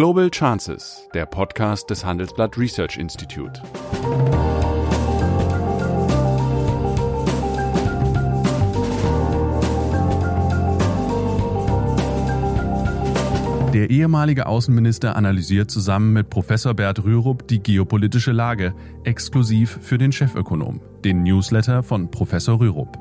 Global Chances, der Podcast des Handelsblatt Research Institute. Der ehemalige Außenminister analysiert zusammen mit Professor Bert Rürup die geopolitische Lage, exklusiv für den Chefökonom, den Newsletter von Professor Rürup.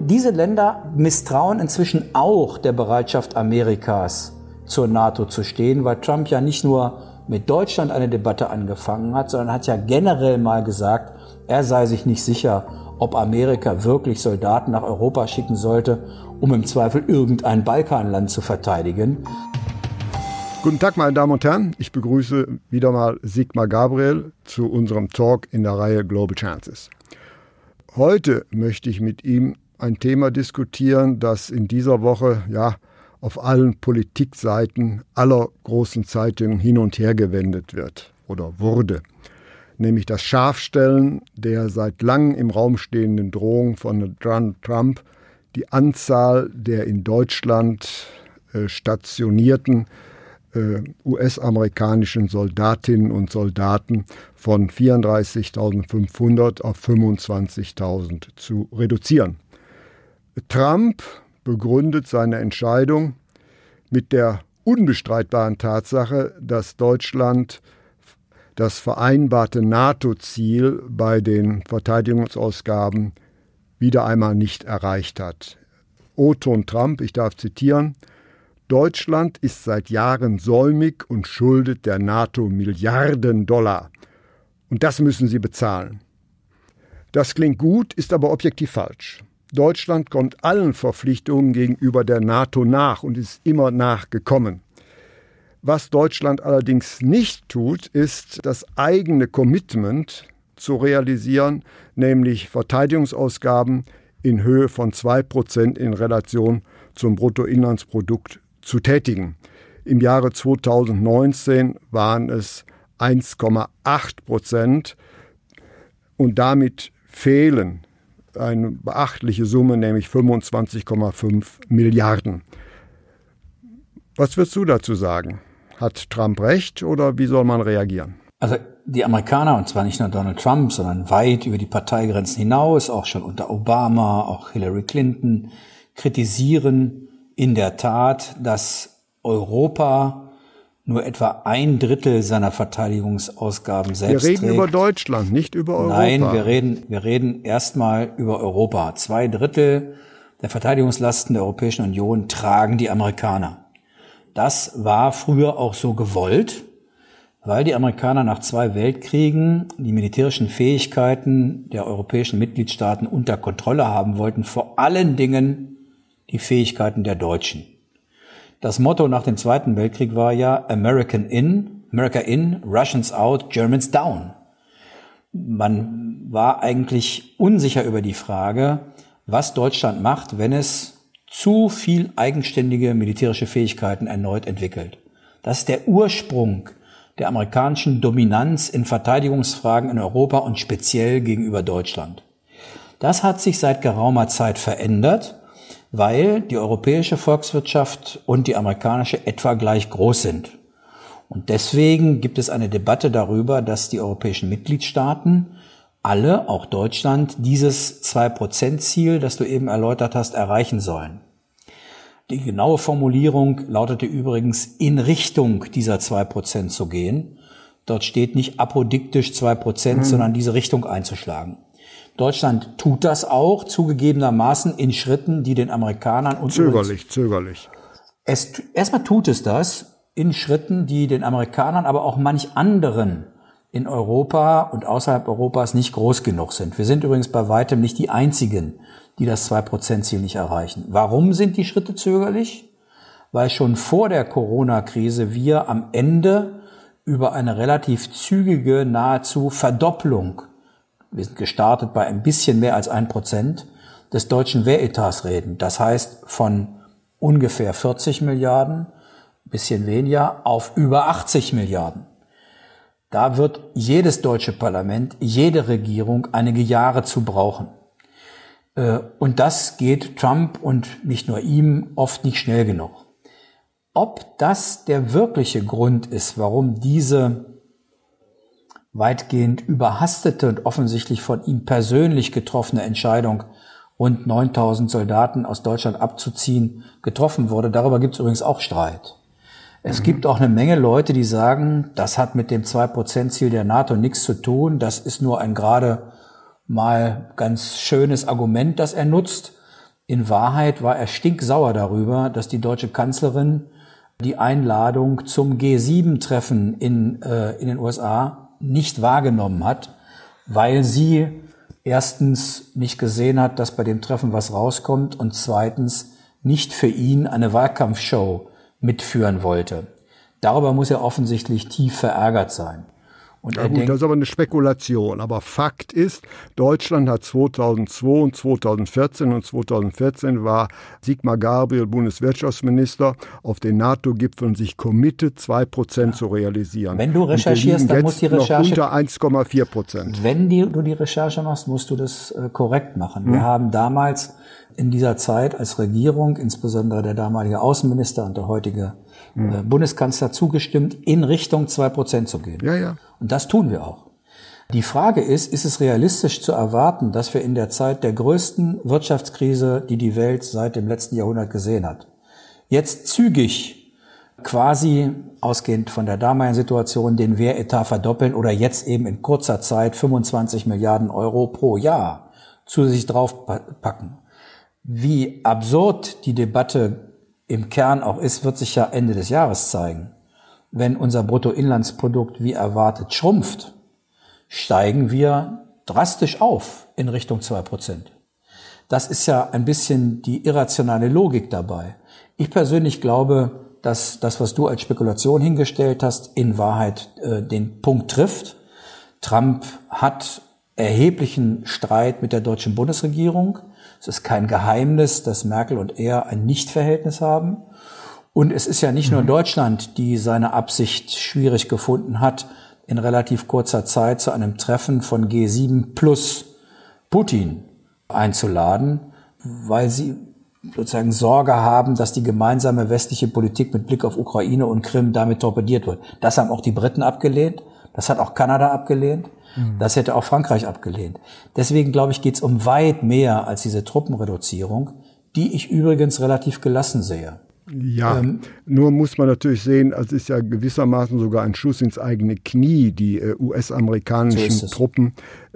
Diese Länder misstrauen inzwischen auch der Bereitschaft Amerikas, zur NATO zu stehen, weil Trump ja nicht nur mit Deutschland eine Debatte angefangen hat, sondern hat ja generell mal gesagt, er sei sich nicht sicher, ob Amerika wirklich Soldaten nach Europa schicken sollte, um im Zweifel irgendein Balkanland zu verteidigen. Guten Tag, meine Damen und Herren. Ich begrüße wieder mal Sigmar Gabriel zu unserem Talk in der Reihe Global Chances. Heute möchte ich mit ihm ein Thema diskutieren, das in dieser Woche ja auf allen Politikseiten aller großen Zeitungen hin und her gewendet wird oder wurde, nämlich das Scharfstellen der seit langem im Raum stehenden Drohung von Trump, die Anzahl der in Deutschland äh, stationierten äh, US-amerikanischen Soldatinnen und Soldaten von 34.500 auf 25.000 zu reduzieren. Trump begründet seine Entscheidung mit der unbestreitbaren Tatsache, dass Deutschland das vereinbarte NATO-Ziel bei den Verteidigungsausgaben wieder einmal nicht erreicht hat. Oton Trump, ich darf zitieren, Deutschland ist seit Jahren säumig und schuldet der NATO Milliarden Dollar. Und das müssen sie bezahlen. Das klingt gut, ist aber objektiv falsch. Deutschland kommt allen Verpflichtungen gegenüber der NATO nach und ist immer nachgekommen. Was Deutschland allerdings nicht tut, ist das eigene Commitment zu realisieren, nämlich Verteidigungsausgaben in Höhe von 2% in Relation zum Bruttoinlandsprodukt zu tätigen. Im Jahre 2019 waren es 1,8 Prozent und damit fehlen eine beachtliche Summe, nämlich 25,5 Milliarden. Was würdest du dazu sagen? Hat Trump recht oder wie soll man reagieren? Also die Amerikaner, und zwar nicht nur Donald Trump, sondern weit über die Parteigrenzen hinaus, auch schon unter Obama, auch Hillary Clinton, kritisieren in der Tat, dass Europa nur etwa ein Drittel seiner Verteidigungsausgaben selbst Wir reden trägt. über Deutschland, nicht über Europa. Nein, wir reden, wir reden erstmal über Europa. Zwei Drittel der Verteidigungslasten der Europäischen Union tragen die Amerikaner. Das war früher auch so gewollt, weil die Amerikaner nach zwei Weltkriegen die militärischen Fähigkeiten der europäischen Mitgliedstaaten unter Kontrolle haben wollten, vor allen Dingen die Fähigkeiten der Deutschen. Das Motto nach dem Zweiten Weltkrieg war ja American in, America in, Russians out, Germans down. Man war eigentlich unsicher über die Frage, was Deutschland macht, wenn es zu viel eigenständige militärische Fähigkeiten erneut entwickelt. Das ist der Ursprung der amerikanischen Dominanz in Verteidigungsfragen in Europa und speziell gegenüber Deutschland. Das hat sich seit geraumer Zeit verändert weil die europäische Volkswirtschaft und die amerikanische etwa gleich groß sind. Und deswegen gibt es eine Debatte darüber, dass die europäischen Mitgliedstaaten alle, auch Deutschland, dieses 2-Prozent-Ziel, das du eben erläutert hast, erreichen sollen. Die genaue Formulierung lautete übrigens in Richtung dieser 2% zu gehen. Dort steht nicht apodiktisch 2%, mhm. sondern diese Richtung einzuschlagen. Deutschland tut das auch, zugegebenermaßen in Schritten, die den Amerikanern und zögerlich, zögerlich. Es, erstmal tut es das in Schritten, die den Amerikanern, aber auch manch anderen in Europa und außerhalb Europas nicht groß genug sind. Wir sind übrigens bei weitem nicht die einzigen, die das 2%-Ziel nicht erreichen. Warum sind die Schritte zögerlich? Weil schon vor der Corona-Krise wir am Ende über eine relativ zügige, nahezu Verdopplung wir sind gestartet bei ein bisschen mehr als ein Prozent des deutschen Wehretats reden. Das heißt von ungefähr 40 Milliarden, bisschen weniger, auf über 80 Milliarden. Da wird jedes deutsche Parlament, jede Regierung einige Jahre zu brauchen. Äh, und das geht Trump und nicht nur ihm oft nicht schnell genug. Ob das der wirkliche Grund ist, warum diese weitgehend überhastete und offensichtlich von ihm persönlich getroffene Entscheidung, rund 9000 Soldaten aus Deutschland abzuziehen, getroffen wurde. Darüber gibt es übrigens auch Streit. Es mhm. gibt auch eine Menge Leute, die sagen, das hat mit dem 2%-Ziel der NATO nichts zu tun. Das ist nur ein gerade mal ganz schönes Argument, das er nutzt. In Wahrheit war er stinksauer darüber, dass die deutsche Kanzlerin die Einladung zum G7-Treffen in, äh, in den USA nicht wahrgenommen hat, weil sie erstens nicht gesehen hat, dass bei dem Treffen was rauskommt und zweitens nicht für ihn eine Wahlkampfshow mitführen wollte. Darüber muss er offensichtlich tief verärgert sein. Und ja, gut, denkt, das ist aber eine Spekulation. Aber Fakt ist, Deutschland hat 2002 und 2014 und 2014 war Sigmar Gabriel Bundeswirtschaftsminister auf den NATO-Gipfeln sich committed, 2 Prozent ja. zu realisieren. Wenn du recherchierst, dann muss die Recherche unter 1,4 Prozent. Wenn die, du die Recherche machst, musst du das äh, korrekt machen. Hm. Wir haben damals in dieser Zeit als Regierung, insbesondere der damalige Außenminister und der heutige äh, Bundeskanzler zugestimmt, in Richtung zwei Prozent zu gehen. Ja, ja. Und das tun wir auch. Die Frage ist, ist es realistisch zu erwarten, dass wir in der Zeit der größten Wirtschaftskrise, die die Welt seit dem letzten Jahrhundert gesehen hat, jetzt zügig quasi ausgehend von der damaligen Situation den Wehretat verdoppeln oder jetzt eben in kurzer Zeit 25 Milliarden Euro pro Jahr zusätzlich draufpacken? Wie absurd die Debatte im Kern auch ist, wird sich ja Ende des Jahres zeigen. Wenn unser Bruttoinlandsprodukt wie erwartet schrumpft, steigen wir drastisch auf in Richtung zwei Prozent. Das ist ja ein bisschen die irrationale Logik dabei. Ich persönlich glaube, dass das, was du als Spekulation hingestellt hast, in Wahrheit äh, den Punkt trifft. Trump hat erheblichen Streit mit der deutschen Bundesregierung. Es ist kein Geheimnis, dass Merkel und er ein Nichtverhältnis haben. Und es ist ja nicht nur mhm. Deutschland, die seine Absicht schwierig gefunden hat, in relativ kurzer Zeit zu einem Treffen von G7 plus Putin einzuladen, weil sie sozusagen Sorge haben, dass die gemeinsame westliche Politik mit Blick auf Ukraine und Krim damit torpediert wird. Das haben auch die Briten abgelehnt, das hat auch Kanada abgelehnt. Mhm. Das hätte auch Frankreich abgelehnt. Deswegen glaube ich, geht es um weit mehr als diese Truppenreduzierung, die ich übrigens relativ gelassen sehe. Ja, ähm, nur muss man natürlich sehen, es ist ja gewissermaßen sogar ein Schuss ins eigene Knie. Die äh, US-amerikanischen so Truppen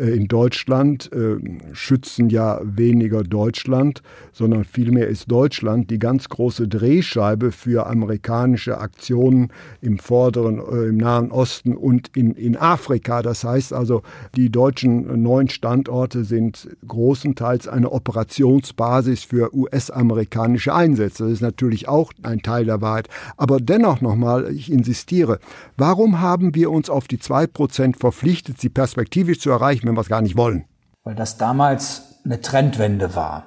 in Deutschland äh, schützen ja weniger Deutschland, sondern vielmehr ist Deutschland die ganz große Drehscheibe für amerikanische Aktionen im vorderen, äh, im Nahen Osten und in, in Afrika. Das heißt also, die deutschen neuen Standorte sind großenteils eine Operationsbasis für US-amerikanische Einsätze. Das ist natürlich auch ein Teil der Wahrheit. Aber dennoch nochmal, ich insistiere, warum haben wir uns auf die 2% verpflichtet, sie perspektivisch zu erreichen, wenn wir es gar nicht wollen? Weil das damals eine Trendwende war.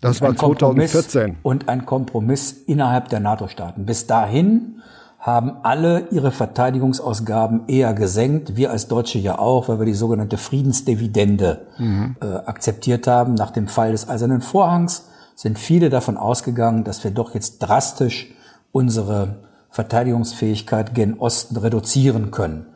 Das war 2014. Und ein Kompromiss innerhalb der NATO-Staaten. Bis dahin haben alle ihre Verteidigungsausgaben eher gesenkt, wir als Deutsche ja auch, weil wir die sogenannte Friedensdividende mhm. äh, akzeptiert haben nach dem Fall des Eisernen Vorhangs sind viele davon ausgegangen, dass wir doch jetzt drastisch unsere Verteidigungsfähigkeit gen Osten reduzieren können.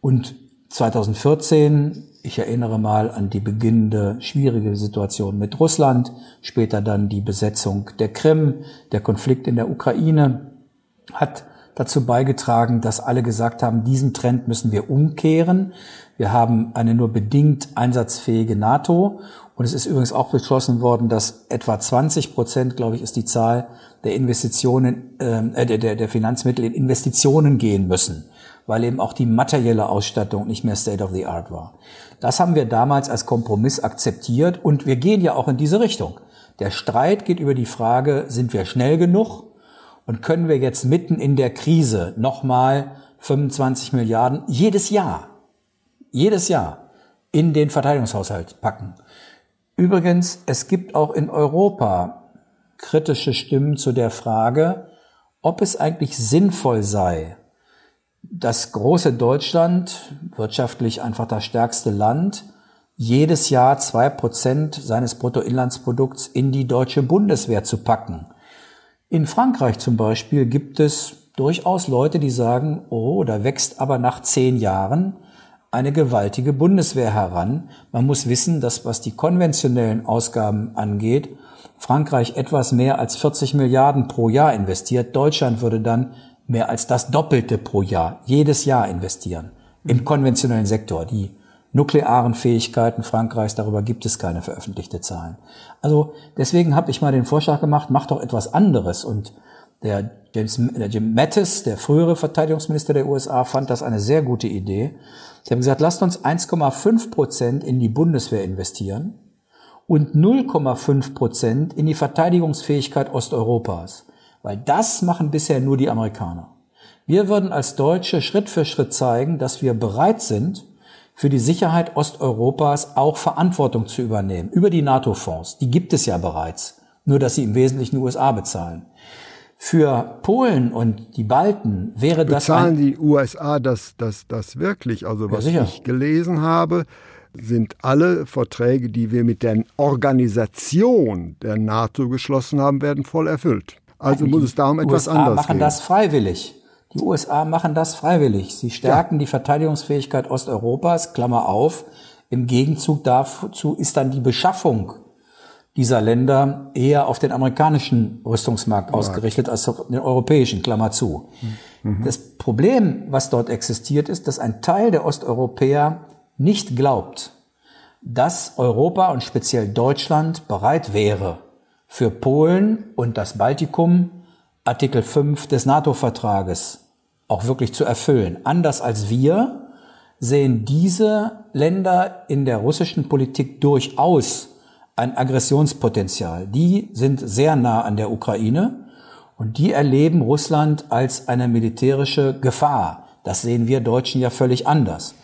Und 2014, ich erinnere mal an die beginnende schwierige Situation mit Russland, später dann die Besetzung der Krim, der Konflikt in der Ukraine, hat dazu beigetragen, dass alle gesagt haben, diesen Trend müssen wir umkehren. Wir haben eine nur bedingt einsatzfähige NATO. Und es ist übrigens auch beschlossen worden, dass etwa 20 Prozent, glaube ich, ist die Zahl der Investitionen, äh, der, der Finanzmittel in Investitionen gehen müssen, weil eben auch die materielle Ausstattung nicht mehr State of the Art war. Das haben wir damals als Kompromiss akzeptiert und wir gehen ja auch in diese Richtung. Der Streit geht über die Frage, sind wir schnell genug und können wir jetzt mitten in der Krise nochmal 25 Milliarden jedes Jahr, jedes Jahr in den Verteidigungshaushalt packen. Übrigens, es gibt auch in Europa kritische Stimmen zu der Frage, ob es eigentlich sinnvoll sei, das große Deutschland, wirtschaftlich einfach das stärkste Land, jedes Jahr zwei Prozent seines Bruttoinlandsprodukts in die deutsche Bundeswehr zu packen. In Frankreich zum Beispiel gibt es durchaus Leute, die sagen, oh, da wächst aber nach zehn Jahren eine gewaltige Bundeswehr heran. Man muss wissen, dass was die konventionellen Ausgaben angeht, Frankreich etwas mehr als 40 Milliarden pro Jahr investiert. Deutschland würde dann mehr als das Doppelte pro Jahr, jedes Jahr investieren im konventionellen Sektor. Die nuklearen Fähigkeiten Frankreichs, darüber gibt es keine veröffentlichte Zahlen. Also deswegen habe ich mal den Vorschlag gemacht, mach doch etwas anderes. Und der, James, der Jim Mattis, der frühere Verteidigungsminister der USA, fand das eine sehr gute Idee. Sie haben gesagt, lasst uns 1,5 Prozent in die Bundeswehr investieren und 0,5 Prozent in die Verteidigungsfähigkeit Osteuropas. Weil das machen bisher nur die Amerikaner. Wir würden als Deutsche Schritt für Schritt zeigen, dass wir bereit sind, für die Sicherheit Osteuropas auch Verantwortung zu übernehmen. Über die NATO-Fonds. Die gibt es ja bereits. Nur, dass sie im Wesentlichen die USA bezahlen. Für Polen und die Balten wäre Bezahlen das. Bezahlen die USA das, das, das wirklich? Also, was ja, ich gelesen habe, sind alle Verträge, die wir mit der Organisation der NATO geschlossen haben, werden voll erfüllt. Also muss es darum etwas USA anderes machen gehen. das freiwillig. Die USA machen das freiwillig. Sie stärken ja. die Verteidigungsfähigkeit Osteuropas, Klammer auf. Im Gegenzug dazu ist dann die Beschaffung dieser Länder eher auf den amerikanischen Rüstungsmarkt ausgerichtet als auf den europäischen, Klammer zu. Mhm. Das Problem, was dort existiert, ist, dass ein Teil der Osteuropäer nicht glaubt, dass Europa und speziell Deutschland bereit wäre, für Polen und das Baltikum Artikel 5 des NATO-Vertrages auch wirklich zu erfüllen. Anders als wir sehen diese Länder in der russischen Politik durchaus ein Aggressionspotenzial. Die sind sehr nah an der Ukraine und die erleben Russland als eine militärische Gefahr. Das sehen wir Deutschen ja völlig anders.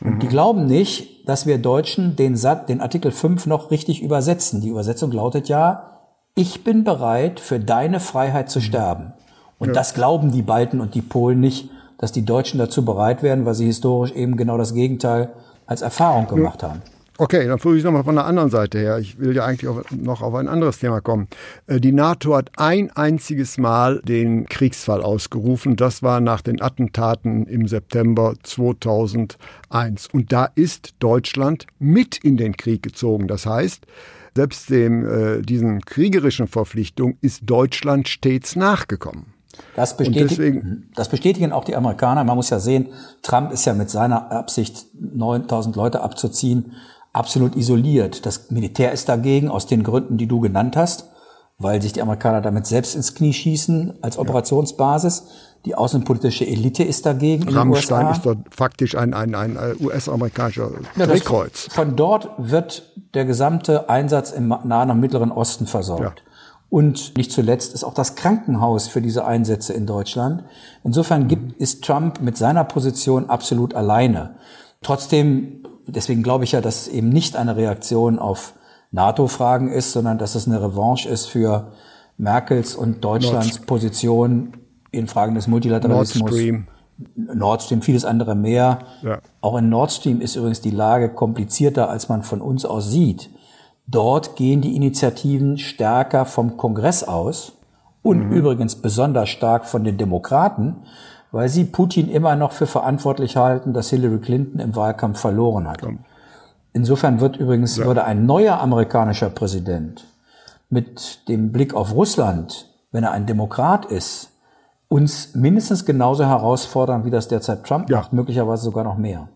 Und die glauben nicht, dass wir Deutschen den, Sat den Artikel 5 noch richtig übersetzen. Die Übersetzung lautet ja, ich bin bereit, für deine Freiheit zu sterben. Und ja. das glauben die Balten und die Polen nicht, dass die Deutschen dazu bereit wären, weil sie historisch eben genau das Gegenteil als Erfahrung gemacht haben. Okay, dann versuche ich nochmal von der anderen Seite her. Ich will ja eigentlich noch auf ein anderes Thema kommen. Äh, die NATO hat ein einziges Mal den Kriegsfall ausgerufen. Das war nach den Attentaten im September 2001. Und da ist Deutschland mit in den Krieg gezogen. Das heißt, selbst dem, äh, diesen kriegerischen Verpflichtungen ist Deutschland stets nachgekommen. Das, bestätigen, das bestätigen auch die Amerikaner. Man muss ja sehen, Trump ist ja mit seiner Absicht, 9000 Leute abzuziehen, absolut isoliert. Das Militär ist dagegen, aus den Gründen, die du genannt hast, weil sich die Amerikaner damit selbst ins Knie schießen als Operationsbasis. Die außenpolitische Elite ist dagegen. Rammstein ist dort faktisch ein, ein, ein US-amerikanischer ja, Drehkreuz. Von dort wird der gesamte Einsatz im Nahen und Mittleren Osten versorgt. Ja. Und nicht zuletzt ist auch das Krankenhaus für diese Einsätze in Deutschland. Insofern gibt, ist Trump mit seiner Position absolut alleine. Trotzdem deswegen glaube ich ja, dass es eben nicht eine Reaktion auf NATO-Fragen ist, sondern dass es eine Revanche ist für Merkels und Deutschlands Nord Position in Fragen des Multilateralismus. Nord Stream. Nord Stream, vieles andere mehr. Ja. Auch in Nord Stream ist übrigens die Lage komplizierter, als man von uns aus sieht. Dort gehen die Initiativen stärker vom Kongress aus und mhm. übrigens besonders stark von den Demokraten, weil sie Putin immer noch für verantwortlich halten, dass Hillary Clinton im Wahlkampf verloren hat. Insofern wird übrigens, ja. würde ein neuer amerikanischer Präsident mit dem Blick auf Russland, wenn er ein Demokrat ist, uns mindestens genauso herausfordern, wie das derzeit Trump ja. macht, möglicherweise sogar noch mehr.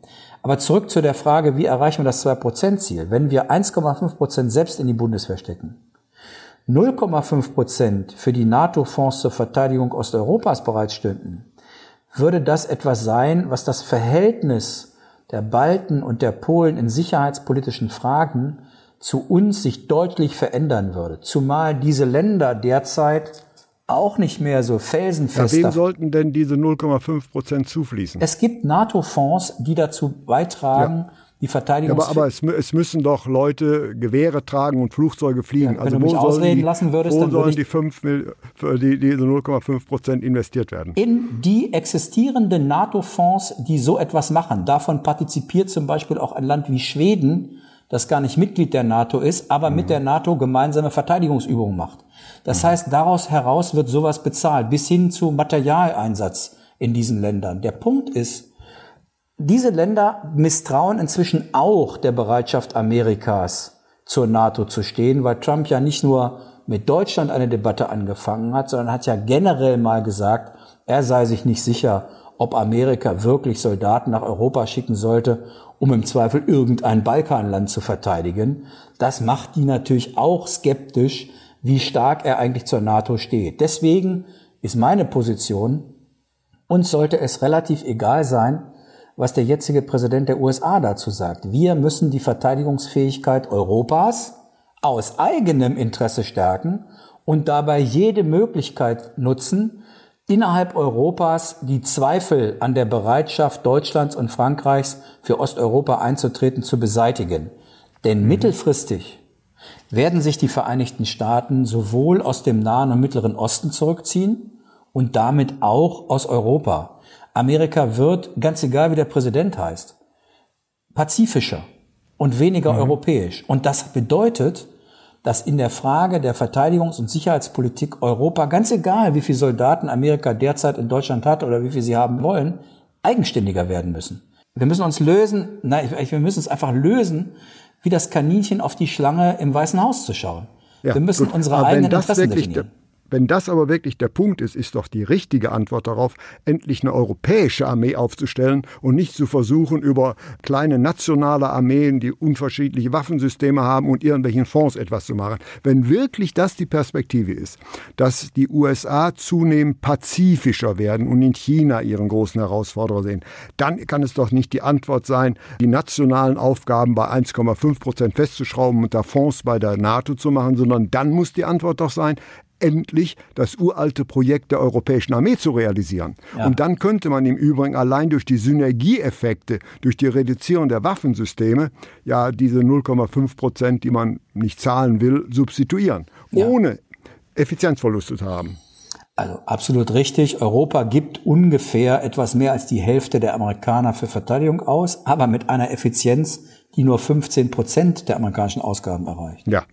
Aber zurück zu der Frage, wie erreichen wir das 2%-Ziel? Wenn wir 1,5% selbst in die Bundeswehr stecken, 0,5% für die NATO-Fonds zur Verteidigung Osteuropas bereitstünden, würde das etwas sein, was das Verhältnis der Balten und der Polen in sicherheitspolitischen Fragen zu uns sich deutlich verändern würde. Zumal diese Länder derzeit auch nicht mehr so felsenfest. Ja, wem sollten denn diese 0,5 Prozent zufließen? Es gibt NATO-Fonds, die dazu beitragen, ja die Verteidigung. Ja, aber, aber es, es, müssen doch Leute Gewehre tragen und Flugzeuge fliegen. Ja, wenn also du mich ausreden die, lassen würdest, wo dann sollen die, 5, die diese 0,5 Prozent investiert werden? In die existierenden NATO-Fonds, die so etwas machen. Davon partizipiert zum Beispiel auch ein Land wie Schweden, das gar nicht Mitglied der NATO ist, aber mhm. mit der NATO gemeinsame Verteidigungsübungen macht. Das heißt, daraus heraus wird sowas bezahlt, bis hin zu Materialeinsatz in diesen Ländern. Der Punkt ist, diese Länder misstrauen inzwischen auch der Bereitschaft Amerikas, zur NATO zu stehen, weil Trump ja nicht nur mit Deutschland eine Debatte angefangen hat, sondern hat ja generell mal gesagt, er sei sich nicht sicher, ob Amerika wirklich Soldaten nach Europa schicken sollte, um im Zweifel irgendein Balkanland zu verteidigen. Das macht die natürlich auch skeptisch, wie stark er eigentlich zur NATO steht. Deswegen ist meine Position, uns sollte es relativ egal sein, was der jetzige Präsident der USA dazu sagt. Wir müssen die Verteidigungsfähigkeit Europas aus eigenem Interesse stärken und dabei jede Möglichkeit nutzen, innerhalb Europas die Zweifel an der Bereitschaft Deutschlands und Frankreichs für Osteuropa einzutreten zu beseitigen. Denn mhm. mittelfristig werden sich die Vereinigten Staaten sowohl aus dem Nahen und Mittleren Osten zurückziehen und damit auch aus Europa. Amerika wird, ganz egal wie der Präsident heißt, pazifischer und weniger mhm. europäisch. Und das bedeutet, dass in der Frage der Verteidigungs- und Sicherheitspolitik Europa, ganz egal wie viele Soldaten Amerika derzeit in Deutschland hat oder wie viel sie haben wollen, eigenständiger werden müssen. Wir müssen uns lösen, nein, wir müssen es einfach lösen, wie das Kaninchen auf die Schlange im Weißen Haus zu schauen. Ja, wir müssen gut. unsere eigenen Interessen definieren. Wenn das aber wirklich der Punkt ist, ist doch die richtige Antwort darauf, endlich eine europäische Armee aufzustellen und nicht zu versuchen, über kleine nationale Armeen, die unterschiedliche Waffensysteme haben und irgendwelchen Fonds etwas zu machen. Wenn wirklich das die Perspektive ist, dass die USA zunehmend pazifischer werden und in China ihren großen Herausforderer sehen, dann kann es doch nicht die Antwort sein, die nationalen Aufgaben bei 1,5 Prozent festzuschrauben und da Fonds bei der NATO zu machen, sondern dann muss die Antwort doch sein, endlich das uralte Projekt der europäischen Armee zu realisieren. Ja. Und dann könnte man im Übrigen allein durch die Synergieeffekte, durch die Reduzierung der Waffensysteme, ja diese 0,5 Prozent, die man nicht zahlen will, substituieren, ja. ohne Effizienzverluste zu haben. Also absolut richtig. Europa gibt ungefähr etwas mehr als die Hälfte der Amerikaner für Verteidigung aus, aber mit einer Effizienz, die nur 15 Prozent der amerikanischen Ausgaben erreicht. Ja.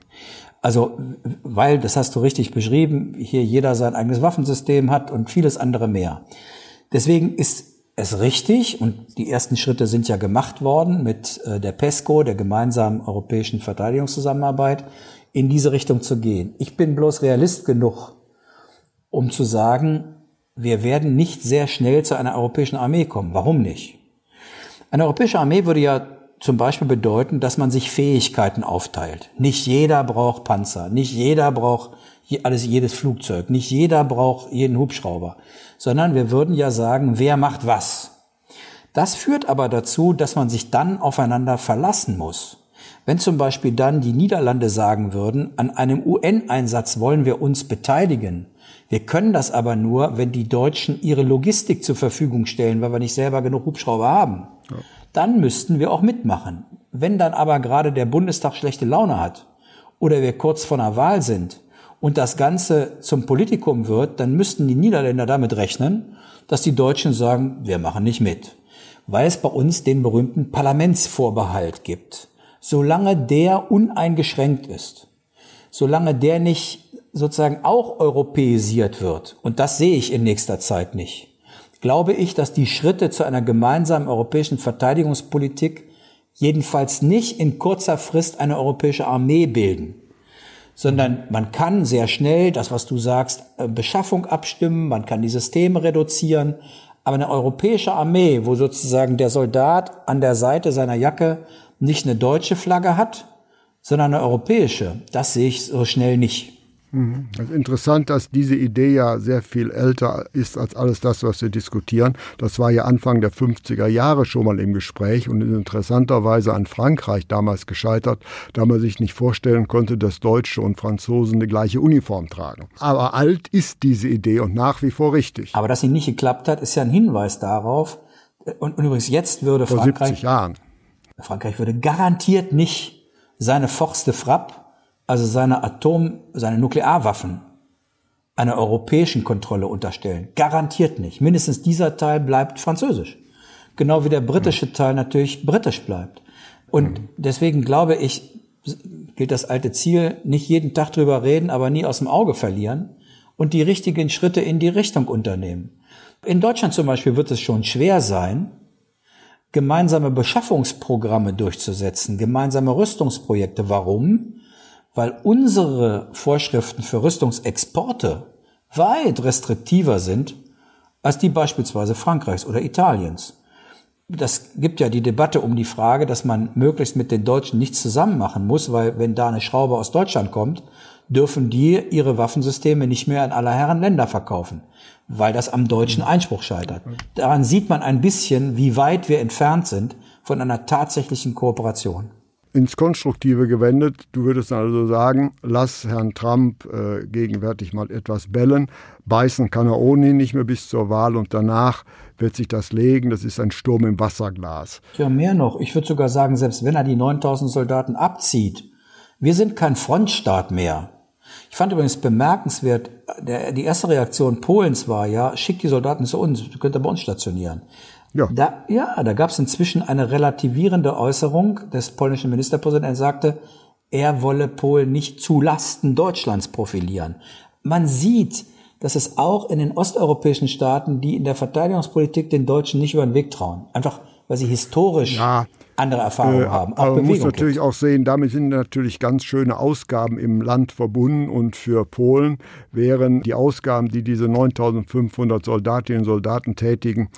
Also, weil, das hast du richtig beschrieben, hier jeder sein eigenes Waffensystem hat und vieles andere mehr. Deswegen ist es richtig, und die ersten Schritte sind ja gemacht worden mit äh, der PESCO, der gemeinsamen europäischen Verteidigungszusammenarbeit, in diese Richtung zu gehen. Ich bin bloß Realist genug, um zu sagen, wir werden nicht sehr schnell zu einer europäischen Armee kommen. Warum nicht? Eine europäische Armee würde ja zum Beispiel bedeuten, dass man sich Fähigkeiten aufteilt. Nicht jeder braucht Panzer, nicht jeder braucht alles, jedes Flugzeug, nicht jeder braucht jeden Hubschrauber, sondern wir würden ja sagen, wer macht was. Das führt aber dazu, dass man sich dann aufeinander verlassen muss. Wenn zum Beispiel dann die Niederlande sagen würden, an einem UN-Einsatz wollen wir uns beteiligen, wir können das aber nur, wenn die Deutschen ihre Logistik zur Verfügung stellen, weil wir nicht selber genug Hubschrauber haben. Ja dann müssten wir auch mitmachen. Wenn dann aber gerade der Bundestag schlechte Laune hat oder wir kurz vor einer Wahl sind und das Ganze zum Politikum wird, dann müssten die Niederländer damit rechnen, dass die Deutschen sagen, wir machen nicht mit. Weil es bei uns den berühmten Parlamentsvorbehalt gibt. Solange der uneingeschränkt ist, solange der nicht sozusagen auch europäisiert wird, und das sehe ich in nächster Zeit nicht, glaube ich, dass die Schritte zu einer gemeinsamen europäischen Verteidigungspolitik jedenfalls nicht in kurzer Frist eine europäische Armee bilden, sondern man kann sehr schnell das, was du sagst, äh, Beschaffung abstimmen, man kann die Systeme reduzieren, aber eine europäische Armee, wo sozusagen der Soldat an der Seite seiner Jacke nicht eine deutsche Flagge hat, sondern eine europäische, das sehe ich so schnell nicht. Mhm. Es ist interessant, dass diese Idee ja sehr viel älter ist als alles das, was wir diskutieren. Das war ja Anfang der 50er Jahre schon mal im Gespräch und ist interessanterweise an Frankreich damals gescheitert, da man sich nicht vorstellen konnte, dass Deutsche und Franzosen die gleiche Uniform tragen. Aber alt ist diese Idee und nach wie vor richtig. Aber dass sie nicht geklappt hat, ist ja ein Hinweis darauf. Und, und übrigens jetzt würde Vor Frankreich, 70 Jahren. Frankreich würde garantiert nicht seine Force de Frappe also seine Atom, seine Nuklearwaffen einer europäischen Kontrolle unterstellen. Garantiert nicht. Mindestens dieser Teil bleibt französisch. Genau wie der britische Teil natürlich britisch bleibt. Und deswegen glaube ich, gilt das alte Ziel, nicht jeden Tag drüber reden, aber nie aus dem Auge verlieren und die richtigen Schritte in die Richtung unternehmen. In Deutschland zum Beispiel wird es schon schwer sein, gemeinsame Beschaffungsprogramme durchzusetzen, gemeinsame Rüstungsprojekte. Warum? Weil unsere Vorschriften für Rüstungsexporte weit restriktiver sind als die beispielsweise Frankreichs oder Italiens. Das gibt ja die Debatte um die Frage, dass man möglichst mit den Deutschen nichts zusammen machen muss, weil wenn da eine Schraube aus Deutschland kommt, dürfen die ihre Waffensysteme nicht mehr in aller Herren Länder verkaufen, weil das am deutschen Einspruch scheitert. Daran sieht man ein bisschen, wie weit wir entfernt sind von einer tatsächlichen Kooperation ins Konstruktive gewendet. Du würdest also sagen, lass Herrn Trump äh, gegenwärtig mal etwas bellen. Beißen kann er ohnehin nicht mehr bis zur Wahl und danach wird sich das legen. Das ist ein Sturm im Wasserglas. Ja, mehr noch. Ich würde sogar sagen, selbst wenn er die 9000 Soldaten abzieht, wir sind kein Frontstaat mehr. Ich fand übrigens bemerkenswert, der, die erste Reaktion Polens war ja, schickt die Soldaten zu uns, könnt ihr bei uns stationieren. Ja, da, ja, da gab es inzwischen eine relativierende Äußerung des polnischen Ministerpräsidenten. Er sagte, er wolle Polen nicht zu Lasten Deutschlands profilieren. Man sieht, dass es auch in den osteuropäischen Staaten, die in der Verteidigungspolitik den Deutschen nicht über den Weg trauen. Einfach, weil sie historisch ja, andere Erfahrungen äh, haben. Auch aber man muss natürlich gibt. auch sehen, damit sind natürlich ganz schöne Ausgaben im Land verbunden und für Polen wären die Ausgaben, die diese 9500 Soldatinnen und Soldaten tätigen,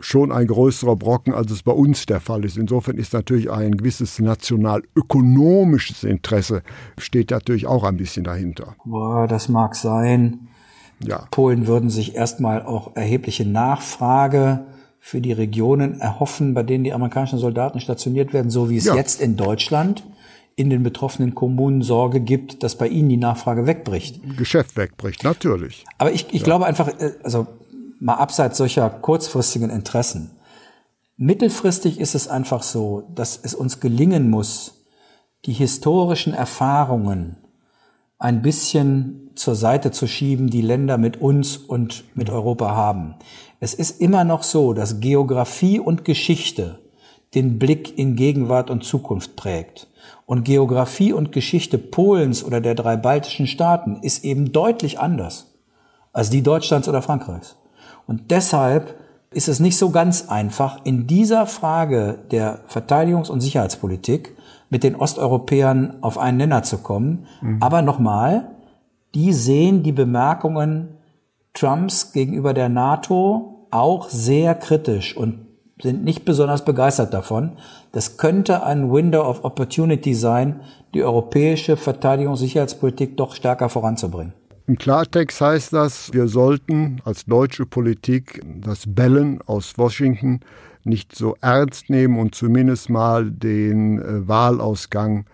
schon ein größerer Brocken, als es bei uns der Fall ist. Insofern ist natürlich ein gewisses nationalökonomisches Interesse, steht natürlich auch ein bisschen dahinter. Boah, das mag sein. Ja. Polen würden sich erstmal auch erhebliche Nachfrage für die Regionen erhoffen, bei denen die amerikanischen Soldaten stationiert werden, so wie es ja. jetzt in Deutschland in den betroffenen Kommunen Sorge gibt, dass bei ihnen die Nachfrage wegbricht. Geschäft wegbricht, natürlich. Aber ich, ich ja. glaube einfach, äh, also mal abseits solcher kurzfristigen Interessen. Mittelfristig ist es einfach so, dass es uns gelingen muss, die historischen Erfahrungen ein bisschen zur Seite zu schieben, die Länder mit uns und mit Europa haben. Es ist immer noch so, dass Geografie und Geschichte den Blick in Gegenwart und Zukunft prägt. Und Geografie und Geschichte Polens oder der drei baltischen Staaten ist eben deutlich anders als die Deutschlands oder Frankreichs. Und deshalb ist es nicht so ganz einfach, in dieser Frage der Verteidigungs- und Sicherheitspolitik mit den Osteuropäern auf einen Nenner zu kommen. Mhm. Aber nochmal, die sehen die Bemerkungen Trumps gegenüber der NATO auch sehr kritisch und sind nicht besonders begeistert davon. Das könnte ein Window of Opportunity sein, die europäische Verteidigungs- und Sicherheitspolitik doch stärker voranzubringen. Im Klartext heißt das, wir sollten als deutsche Politik das Bellen aus Washington nicht so ernst nehmen und zumindest mal den äh, Wahlausgang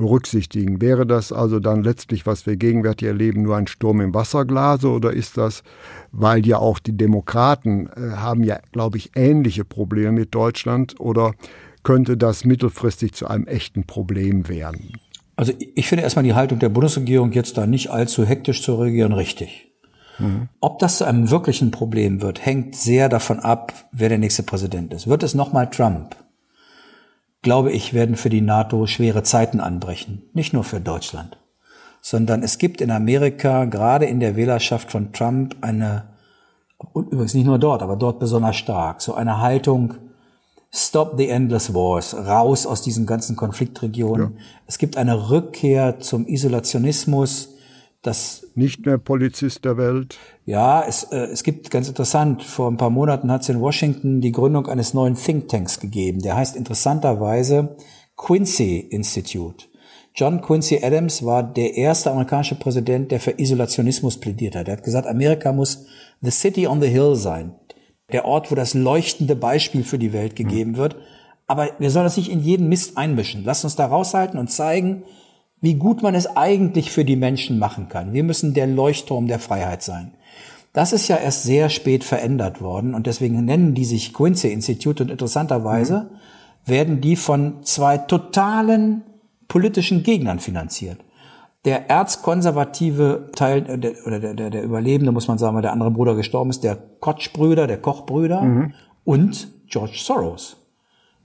berücksichtigen. Wäre das also dann letztlich, was wir gegenwärtig erleben, nur ein Sturm im Wasserglase oder ist das, weil ja auch die Demokraten äh, haben ja, glaube ich, ähnliche Probleme mit Deutschland oder könnte das mittelfristig zu einem echten Problem werden? Also ich finde erstmal die Haltung der Bundesregierung jetzt da nicht allzu hektisch zu reagieren richtig. Mhm. Ob das zu einem wirklichen Problem wird, hängt sehr davon ab, wer der nächste Präsident ist. Wird es nochmal Trump? Glaube ich, werden für die NATO schwere Zeiten anbrechen. Nicht nur für Deutschland, sondern es gibt in Amerika, gerade in der Wählerschaft von Trump, eine, und übrigens nicht nur dort, aber dort besonders stark, so eine Haltung, Stop the Endless Wars, raus aus diesen ganzen Konfliktregionen. Ja. Es gibt eine Rückkehr zum Isolationismus. Das nicht mehr Polizist der Welt. Ja, es, äh, es gibt ganz interessant, vor ein paar Monaten hat es in Washington die Gründung eines neuen Thinktanks gegeben. Der heißt interessanterweise Quincy Institute. John Quincy Adams war der erste amerikanische Präsident, der für Isolationismus plädiert hat. Er hat gesagt, Amerika muss the city on the hill sein der Ort, wo das leuchtende Beispiel für die Welt gegeben wird. Aber wir sollen das nicht in jeden Mist einmischen. Lasst uns da raushalten und zeigen, wie gut man es eigentlich für die Menschen machen kann. Wir müssen der Leuchtturm der Freiheit sein. Das ist ja erst sehr spät verändert worden und deswegen nennen die sich Quincy Institute und interessanterweise mhm. werden die von zwei totalen politischen Gegnern finanziert der erzkonservative Teil äh, der, oder der, der, der Überlebende, muss man sagen, weil der andere Bruder gestorben ist, der Koch-Brüder, der Koch-Brüder mhm. und George Soros.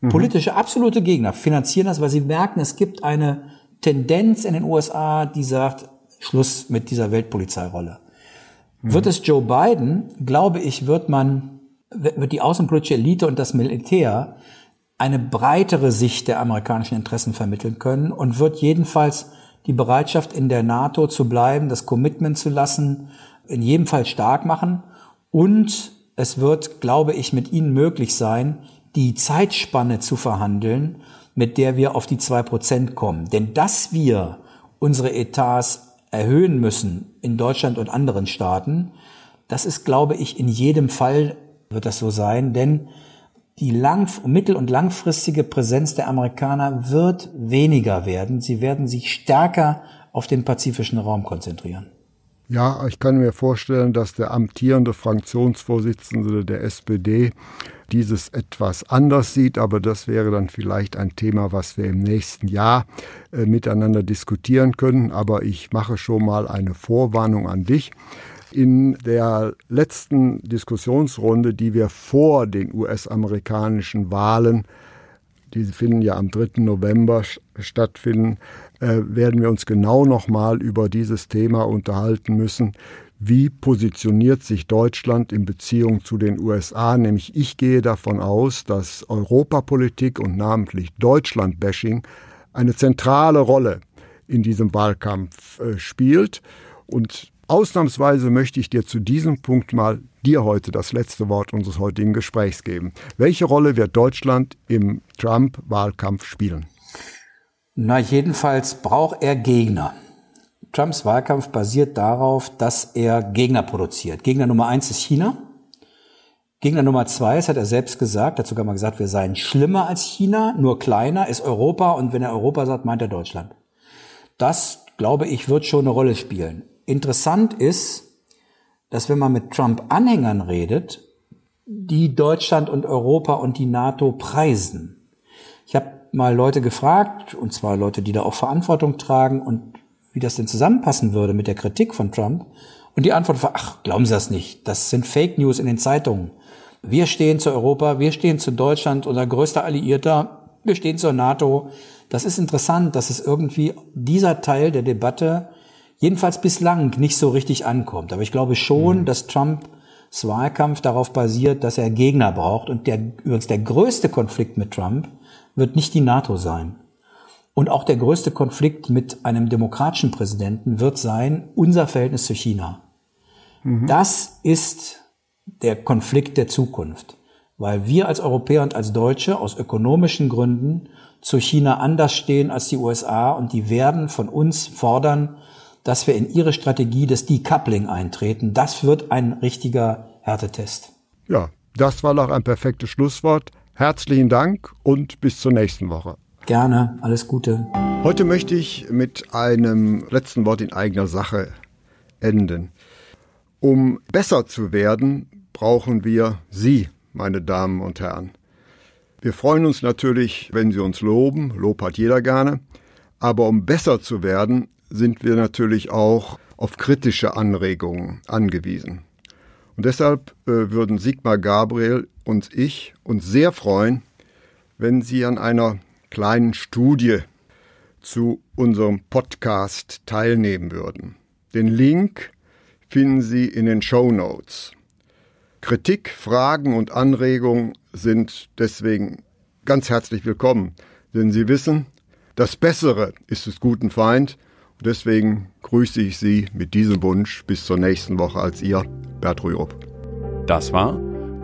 Mhm. Politische absolute Gegner finanzieren das, weil sie merken, es gibt eine Tendenz in den USA, die sagt, Schluss mit dieser Weltpolizeirolle. Mhm. Wird es Joe Biden, glaube ich, wird man, wird die außenpolitische Elite und das Militär eine breitere Sicht der amerikanischen Interessen vermitteln können und wird jedenfalls die Bereitschaft in der NATO zu bleiben, das Commitment zu lassen, in jedem Fall stark machen. Und es wird, glaube ich, mit ihnen möglich sein, die Zeitspanne zu verhandeln, mit der wir auf die zwei Prozent kommen. Denn dass wir unsere Etats erhöhen müssen in Deutschland und anderen Staaten, das ist, glaube ich, in jedem Fall wird das so sein, denn die lang, mittel- und langfristige Präsenz der Amerikaner wird weniger werden. Sie werden sich stärker auf den pazifischen Raum konzentrieren. Ja, ich kann mir vorstellen, dass der amtierende Fraktionsvorsitzende der SPD dieses etwas anders sieht, aber das wäre dann vielleicht ein Thema, was wir im nächsten Jahr äh, miteinander diskutieren können. Aber ich mache schon mal eine Vorwarnung an dich. In der letzten Diskussionsrunde, die wir vor den US-amerikanischen Wahlen, die finden ja am 3. November stattfinden, äh, werden wir uns genau nochmal über dieses Thema unterhalten müssen. Wie positioniert sich Deutschland in Beziehung zu den USA? Nämlich ich gehe davon aus, dass Europapolitik und namentlich Deutschland-Bashing eine zentrale Rolle in diesem Wahlkampf äh, spielt. Und Ausnahmsweise möchte ich dir zu diesem Punkt mal dir heute das letzte Wort unseres heutigen Gesprächs geben. Welche Rolle wird Deutschland im Trump-Wahlkampf spielen? Na, jedenfalls braucht er Gegner. Trumps Wahlkampf basiert darauf, dass er Gegner produziert. Gegner Nummer eins ist China. Gegner Nummer zwei, das hat er selbst gesagt, er hat sogar gesagt, wir seien schlimmer als China, nur kleiner ist Europa und wenn er Europa sagt, meint er Deutschland. Das, glaube ich, wird schon eine Rolle spielen. Interessant ist, dass wenn man mit Trump-Anhängern redet, die Deutschland und Europa und die NATO preisen. Mal Leute gefragt, und zwar Leute, die da auch Verantwortung tragen und wie das denn zusammenpassen würde mit der Kritik von Trump. Und die Antwort war, ach, glauben Sie das nicht, das sind Fake News in den Zeitungen. Wir stehen zu Europa, wir stehen zu Deutschland, unser größter Alliierter, wir stehen zur NATO. Das ist interessant, dass es irgendwie dieser Teil der Debatte jedenfalls bislang nicht so richtig ankommt. Aber ich glaube schon, mhm. dass Trumps Wahlkampf darauf basiert, dass er Gegner braucht. Und der, übrigens der größte Konflikt mit Trump wird nicht die NATO sein. Und auch der größte Konflikt mit einem demokratischen Präsidenten wird sein unser Verhältnis zu China. Mhm. Das ist der Konflikt der Zukunft, weil wir als Europäer und als Deutsche aus ökonomischen Gründen zu China anders stehen als die USA und die werden von uns fordern, dass wir in ihre Strategie des Decoupling eintreten. Das wird ein richtiger Härtetest. Ja, das war noch ein perfektes Schlusswort. Herzlichen Dank und bis zur nächsten Woche. Gerne, alles Gute. Heute möchte ich mit einem letzten Wort in eigener Sache enden. Um besser zu werden, brauchen wir Sie, meine Damen und Herren. Wir freuen uns natürlich, wenn Sie uns loben, Lob hat jeder gerne, aber um besser zu werden, sind wir natürlich auch auf kritische Anregungen angewiesen. Und deshalb äh, würden Sigmar Gabriel und ich uns sehr freuen, wenn Sie an einer kleinen Studie zu unserem Podcast teilnehmen würden. Den Link finden Sie in den Show Notes. Kritik, Fragen und Anregungen sind deswegen ganz herzlich willkommen, denn Sie wissen, das Bessere ist des guten Feind Deswegen grüße ich Sie mit diesem Wunsch bis zur nächsten Woche als Ihr Bert Rürup. Das war